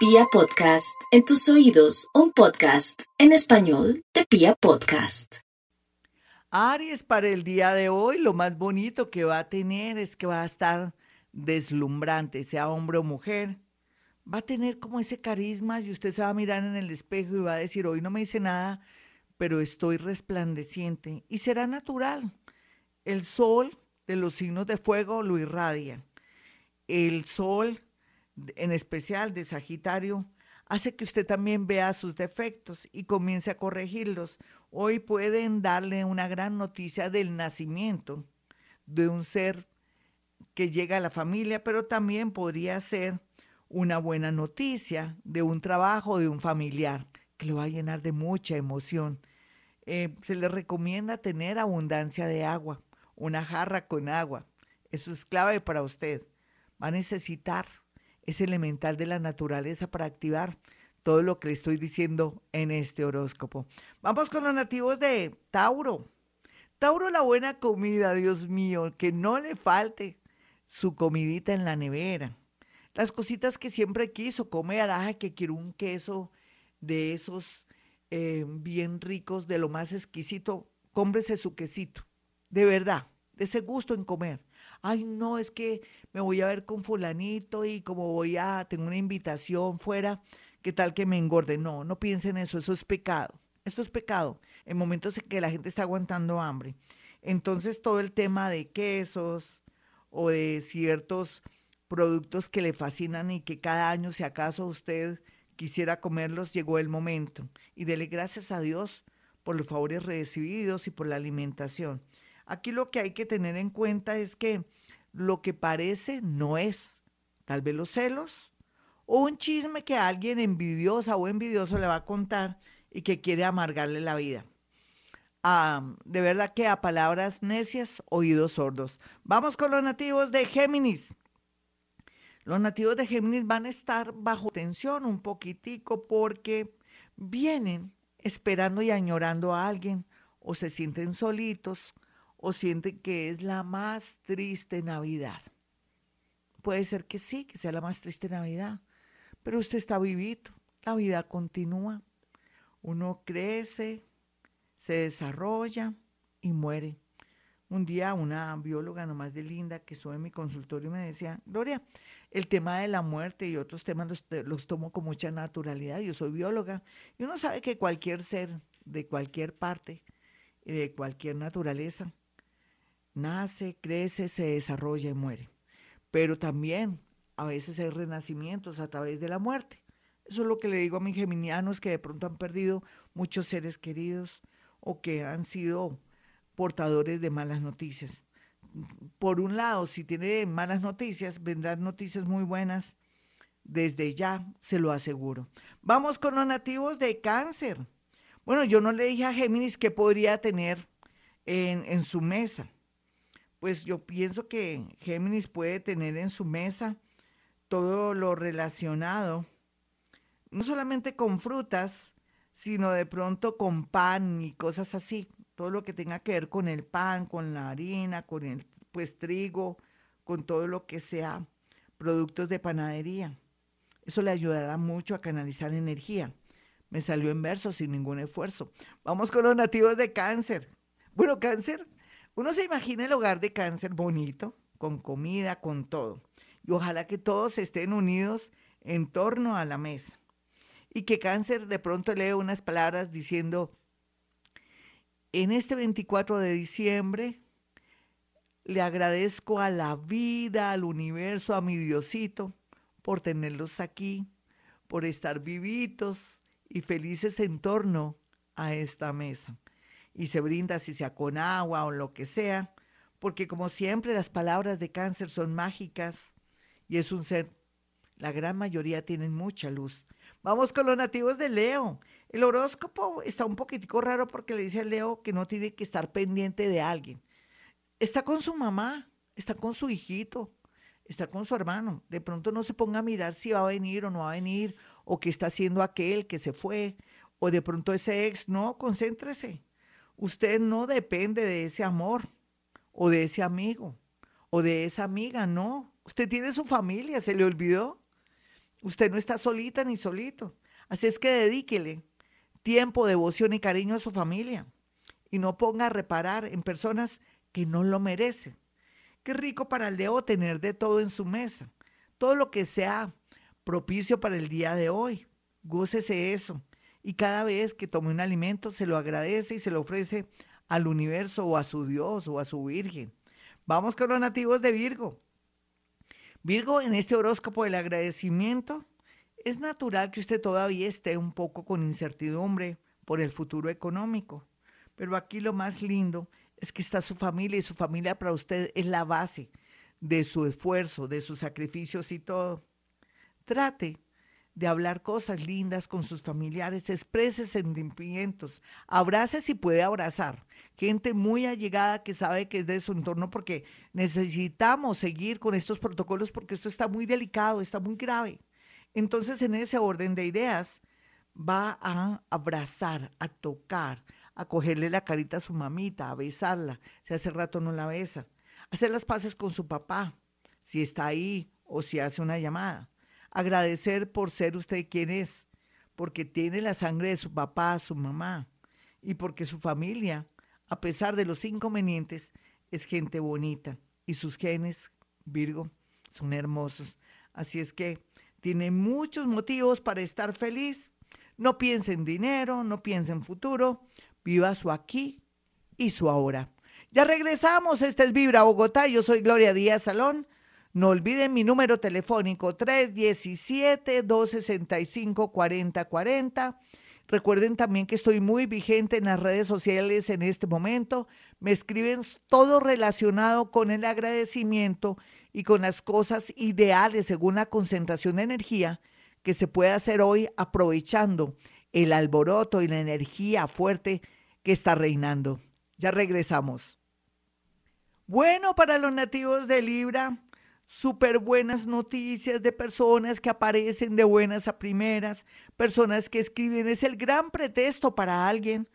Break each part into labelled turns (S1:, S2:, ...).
S1: Pia Podcast, en tus oídos, un podcast en español de Pia Podcast.
S2: Aries, para el día de hoy, lo más bonito que va a tener es que va a estar deslumbrante, sea hombre o mujer. Va a tener como ese carisma y usted se va a mirar en el espejo y va a decir, hoy no me hice nada, pero estoy resplandeciente. Y será natural. El sol de los signos de fuego lo irradia. El sol, en especial de Sagitario, hace que usted también vea sus defectos y comience a corregirlos. Hoy pueden darle una gran noticia del nacimiento de un ser que llega a la familia, pero también podría ser una buena noticia de un trabajo de un familiar que lo va a llenar de mucha emoción. Eh, se le recomienda tener abundancia de agua, una jarra con agua. Eso es clave para usted. Va a necesitar ese elemental de la naturaleza para activar todo lo que le estoy diciendo en este horóscopo. Vamos con los nativos de Tauro. Tauro, la buena comida, Dios mío, que no le falte su comidita en la nevera. Las cositas que siempre quiso comer, ah, que quiero un queso de esos eh, bien ricos, de lo más exquisito, cómprese su quesito, de verdad, de ese gusto en comer. Ay, no, es que me voy a ver con fulanito y como voy a, tengo una invitación fuera, ¿qué tal que me engorde? No, no piensen eso, eso es pecado. Esto es pecado en momentos en que la gente está aguantando hambre. Entonces todo el tema de quesos o de ciertos productos que le fascinan y que cada año, si acaso usted quisiera comerlos, llegó el momento. Y dele gracias a Dios por los favores recibidos y por la alimentación. Aquí lo que hay que tener en cuenta es que lo que parece no es. Tal vez los celos o un chisme que alguien envidiosa o envidioso le va a contar y que quiere amargarle la vida. Ah, de verdad que a palabras necias, oídos sordos. Vamos con los nativos de Géminis. Los nativos de Géminis van a estar bajo tensión un poquitico porque vienen esperando y añorando a alguien o se sienten solitos o sienten que es la más triste Navidad. Puede ser que sí, que sea la más triste Navidad, pero usted está vivito, la vida continúa. Uno crece, se desarrolla y muere. Un día una bióloga nomás de linda que estuvo en mi consultorio me decía, Gloria, el tema de la muerte y otros temas los, los, tomo con mucha naturalidad. Yo soy bióloga y uno sabe que cualquier ser de cualquier parte y de cualquier naturaleza nace, crece, se desarrolla y muere. Pero también a veces hay renacimientos a través de la muerte. Eso es lo que le digo a mis geminianos que de pronto han perdido muchos seres queridos o que han sido portadores de malas noticias. Por un lado, si tiene malas noticias, vendrán noticias muy buenas. Desde ya, se lo aseguro. Vamos con los nativos de cáncer. Bueno, yo no le dije a Géminis qué podría tener en, en su mesa pues yo pienso que Géminis puede tener en su mesa todo lo relacionado, no solamente con frutas, sino de pronto con pan y cosas así, todo lo que tenga que ver con el pan, con la harina, con el pues trigo, con todo lo que sea productos de panadería. Eso le ayudará mucho a canalizar energía. Me salió en verso sin ningún esfuerzo. Vamos con los nativos de cáncer. Bueno, cáncer uno se imagina el hogar de cáncer bonito, con comida, con todo. Y ojalá que todos estén unidos en torno a la mesa. Y que cáncer de pronto lee unas palabras diciendo, en este 24 de diciembre le agradezco a la vida, al universo, a mi Diosito, por tenerlos aquí, por estar vivitos y felices en torno a esta mesa y se brinda si sea con agua o lo que sea, porque como siempre las palabras de cáncer son mágicas y es un ser, la gran mayoría tienen mucha luz. Vamos con los nativos de Leo. El horóscopo está un poquitico raro porque le dice a Leo que no tiene que estar pendiente de alguien. Está con su mamá, está con su hijito, está con su hermano. De pronto no se ponga a mirar si va a venir o no va a venir, o qué está haciendo aquel que se fue, o de pronto ese ex. No, concéntrese. Usted no depende de ese amor o de ese amigo o de esa amiga, no. Usted tiene su familia, se le olvidó. Usted no está solita ni solito. Así es que dedíquele tiempo, devoción y cariño a su familia. Y no ponga a reparar en personas que no lo merecen. Qué rico para el Leo tener de todo en su mesa. Todo lo que sea propicio para el día de hoy. Gócese eso. Y cada vez que tome un alimento, se lo agradece y se lo ofrece al universo o a su Dios o a su Virgen. Vamos con los nativos de Virgo. Virgo, en este horóscopo del agradecimiento, es natural que usted todavía esté un poco con incertidumbre por el futuro económico, pero aquí lo más lindo es que está su familia y su familia para usted es la base de su esfuerzo, de sus sacrificios y todo. Trate de hablar cosas lindas con sus familiares, exprese sentimientos, abrace si puede abrazar. Gente muy allegada que sabe que es de su entorno porque necesitamos seguir con estos protocolos porque esto está muy delicado, está muy grave. Entonces, en ese orden de ideas, va a abrazar, a tocar, a cogerle la carita a su mamita, a besarla, si hace rato no la besa, hacer las paces con su papá, si está ahí o si hace una llamada agradecer por ser usted quien es, porque tiene la sangre de su papá, su mamá, y porque su familia, a pesar de los inconvenientes, es gente bonita y sus genes, Virgo, son hermosos. Así es que tiene muchos motivos para estar feliz. No piense en dinero, no piense en futuro, viva su aquí y su ahora. Ya regresamos, este es Vibra Bogotá, yo soy Gloria Díaz Salón. No olviden mi número telefónico 317-265-4040. Recuerden también que estoy muy vigente en las redes sociales en este momento. Me escriben todo relacionado con el agradecimiento y con las cosas ideales según la concentración de energía que se puede hacer hoy aprovechando el alboroto y la energía fuerte que está reinando. Ya regresamos. Bueno, para los nativos de Libra, súper buenas noticias de personas que aparecen de buenas a primeras, personas que escriben. Es el gran pretexto para alguien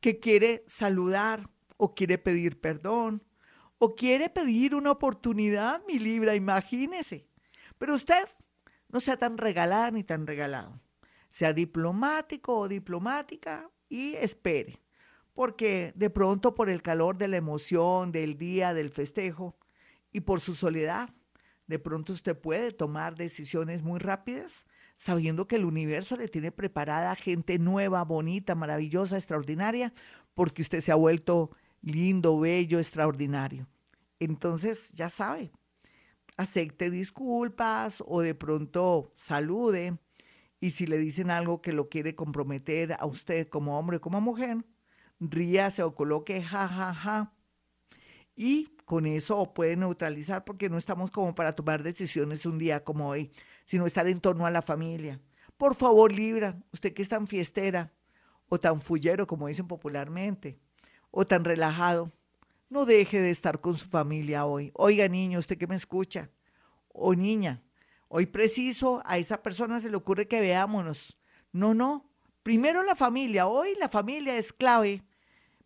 S2: que quiere saludar o quiere pedir perdón o quiere pedir una oportunidad, mi Libra, imagínese. Pero usted no sea tan regalada ni tan regalado. Sea diplomático o diplomática y espere, porque de pronto por el calor de la emoción, del día, del festejo y por su soledad, de pronto usted puede tomar decisiones muy rápidas sabiendo que el universo le tiene preparada gente nueva, bonita, maravillosa, extraordinaria, porque usted se ha vuelto lindo, bello, extraordinario. Entonces, ya sabe, acepte disculpas o de pronto salude y si le dicen algo que lo quiere comprometer a usted como hombre o como mujer, ríase o coloque ja, ja, ja. Y con eso puede neutralizar porque no estamos como para tomar decisiones un día como hoy, sino estar en torno a la familia. Por favor, Libra, usted que es tan fiestera o tan fullero, como dicen popularmente, o tan relajado, no deje de estar con su familia hoy. Oiga, niño, usted que me escucha, o niña, hoy preciso a esa persona se le ocurre que veámonos. No, no. Primero la familia. Hoy la familia es clave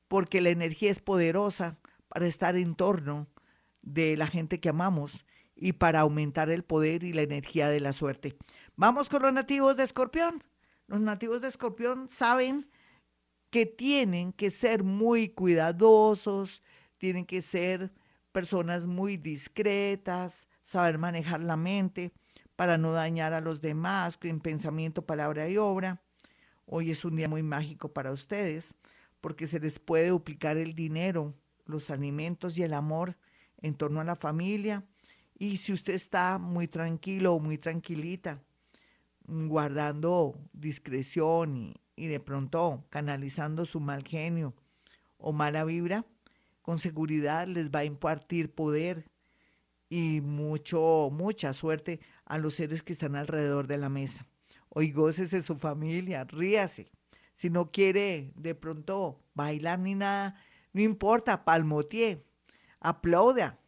S2: porque la energía es poderosa para estar en torno de la gente que amamos y para aumentar el poder y la energía de la suerte. Vamos con los nativos de Escorpión. Los nativos de Escorpión saben que tienen que ser muy cuidadosos, tienen que ser personas muy discretas, saber manejar la mente para no dañar a los demás en pensamiento, palabra y obra. Hoy es un día muy mágico para ustedes porque se les puede duplicar el dinero los alimentos y el amor en torno a la familia. Y si usted está muy tranquilo o muy tranquilita, guardando discreción y, y de pronto canalizando su mal genio o mala vibra, con seguridad les va a impartir poder y mucho, mucha suerte a los seres que están alrededor de la mesa. Hoy gócese su familia, ríase. Si no quiere de pronto bailar ni nada, no importa, palmotie, aplauda,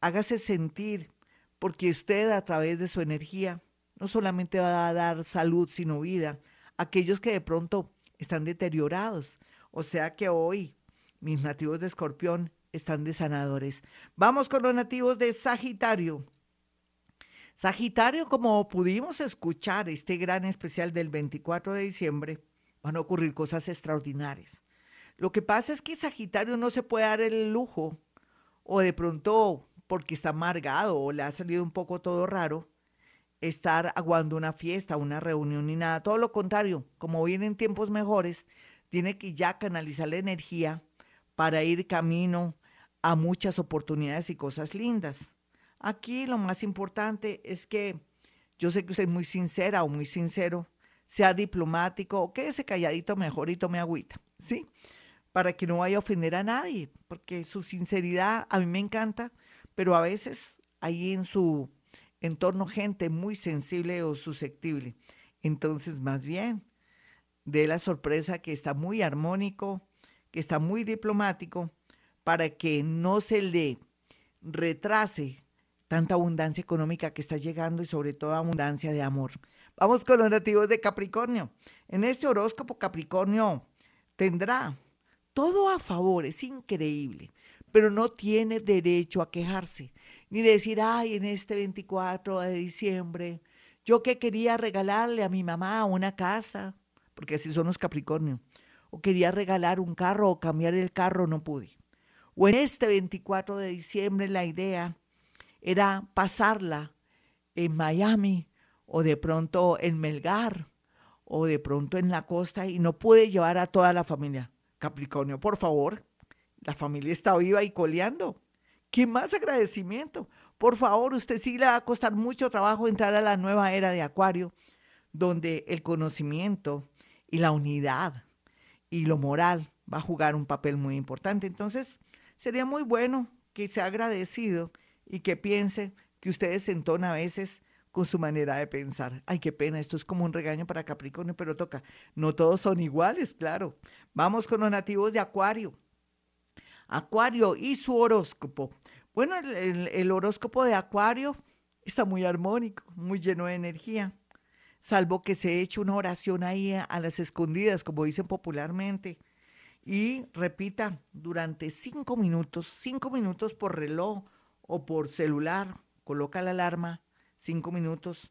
S2: hágase sentir, porque usted a través de su energía no solamente va a dar salud, sino vida a aquellos que de pronto están deteriorados. O sea que hoy mis nativos de Escorpión están de sanadores. Vamos con los nativos de Sagitario. Sagitario, como pudimos escuchar este gran especial del 24 de diciembre, van a ocurrir cosas extraordinarias. Lo que pasa es que Sagitario no se puede dar el lujo, o de pronto porque está amargado o le ha salido un poco todo raro, estar aguando una fiesta, una reunión ni nada. Todo lo contrario, como vienen tiempos mejores, tiene que ya canalizar la energía para ir camino a muchas oportunidades y cosas lindas. Aquí lo más importante es que yo sé que usted es muy sincera o muy sincero, sea diplomático o quédese calladito mejor y tome agüita, ¿sí? Para que no vaya a ofender a nadie, porque su sinceridad a mí me encanta, pero a veces hay en su entorno gente muy sensible o susceptible. Entonces, más bien, de la sorpresa que está muy armónico, que está muy diplomático, para que no se le retrase tanta abundancia económica que está llegando y sobre todo abundancia de amor. Vamos con los nativos de Capricornio. En este horóscopo Capricornio tendrá todo a favor, es increíble, pero no tiene derecho a quejarse, ni decir, ay, en este 24 de diciembre, yo que quería regalarle a mi mamá una casa, porque así son los Capricornio, o quería regalar un carro o cambiar el carro, no pude. O en este 24 de diciembre la idea era pasarla en Miami o de pronto en Melgar o de pronto en la costa y no pude llevar a toda la familia. Capricornio, por favor, la familia está viva y coleando. ¿Qué más agradecimiento? Por favor, usted sí le va a costar mucho trabajo entrar a la nueva era de Acuario, donde el conocimiento y la unidad y lo moral va a jugar un papel muy importante. Entonces, sería muy bueno que sea agradecido y que piense que ustedes se entona a veces su manera de pensar. Ay, qué pena, esto es como un regaño para Capricornio, pero toca. No todos son iguales, claro. Vamos con los nativos de Acuario. Acuario y su horóscopo. Bueno, el, el horóscopo de Acuario está muy armónico, muy lleno de energía, salvo que se eche una oración ahí a las escondidas, como dicen popularmente, y repita durante cinco minutos, cinco minutos por reloj o por celular, coloca la alarma, cinco minutos,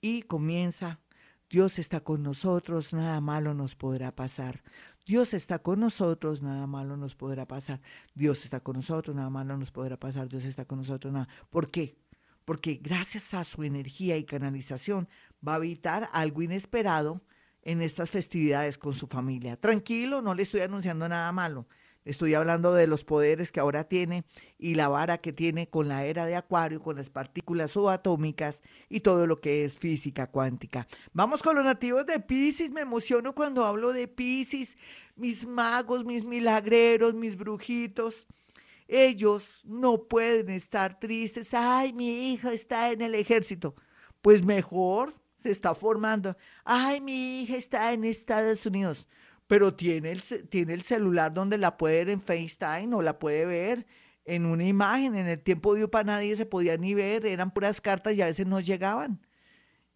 S2: y comienza. Dios está con nosotros, nada malo nos podrá pasar. Dios está con nosotros, nada malo nos podrá pasar. Dios está con nosotros, nada malo nos podrá pasar. Dios está con nosotros, nada. ¿Por qué? Porque gracias a su energía y canalización va a evitar algo inesperado en estas festividades con su familia. Tranquilo, no le estoy anunciando nada malo. Estoy hablando de los poderes que ahora tiene y la vara que tiene con la era de Acuario, con las partículas subatómicas y todo lo que es física cuántica. Vamos con los nativos de Pisces. Me emociono cuando hablo de Pisces. Mis magos, mis milagreros, mis brujitos. Ellos no pueden estar tristes. Ay, mi hija está en el ejército. Pues mejor se está formando. Ay, mi hija está en Estados Unidos pero tiene el, tiene el celular donde la puede ver en FaceTime o la puede ver en una imagen. En el tiempo de UPA nadie se podía ni ver, eran puras cartas y a veces no llegaban.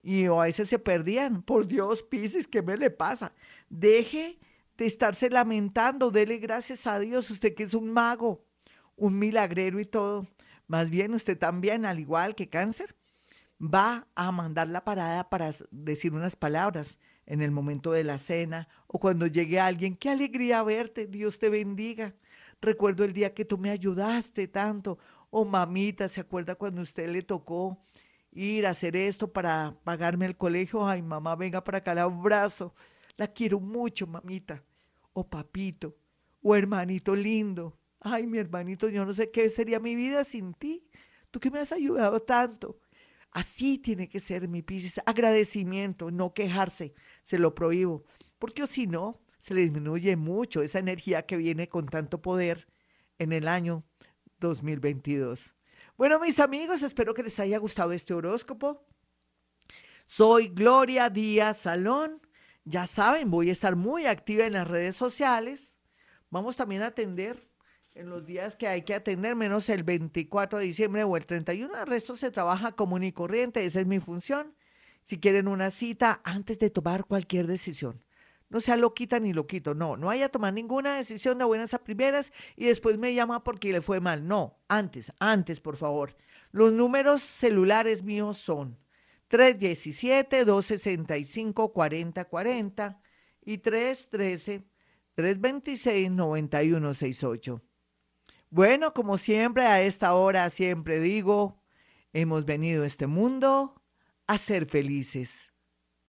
S2: Y a veces se perdían. Por Dios, Pisces, ¿qué me le pasa? Deje de estarse lamentando, dele gracias a Dios, usted que es un mago, un milagrero y todo. Más bien usted también, al igual que cáncer, va a mandar la parada para decir unas palabras en el momento de la cena o cuando llegue alguien, qué alegría verte, Dios te bendiga. Recuerdo el día que tú me ayudaste tanto. O oh, mamita, ¿se acuerda cuando usted le tocó ir a hacer esto para pagarme el colegio? Ay, mamá, venga para acá, la abrazo. La quiero mucho, mamita. O oh, papito, o oh, hermanito lindo. Ay, mi hermanito, yo no sé qué sería mi vida sin ti. Tú que me has ayudado tanto. Así tiene que ser mi Piscis. Agradecimiento, no quejarse. Se lo prohíbo. Porque si no, se le disminuye mucho esa energía que viene con tanto poder en el año 2022. Bueno, mis amigos, espero que les haya gustado este horóscopo. Soy Gloria Díaz Salón. Ya saben, voy a estar muy activa en las redes sociales. Vamos también a atender en los días que hay que atender, menos el 24 de diciembre o el 31. El resto se trabaja común y corriente, esa es mi función si quieren una cita antes de tomar cualquier decisión. No sea loquita ni loquito, no, no vaya a tomar ninguna decisión de buenas a primeras y después me llama porque le fue mal. No, antes, antes, por favor. Los números celulares míos son 317-265-4040 y 313-326-9168. Bueno, como siempre, a esta hora siempre digo, hemos venido a este mundo a ser felices.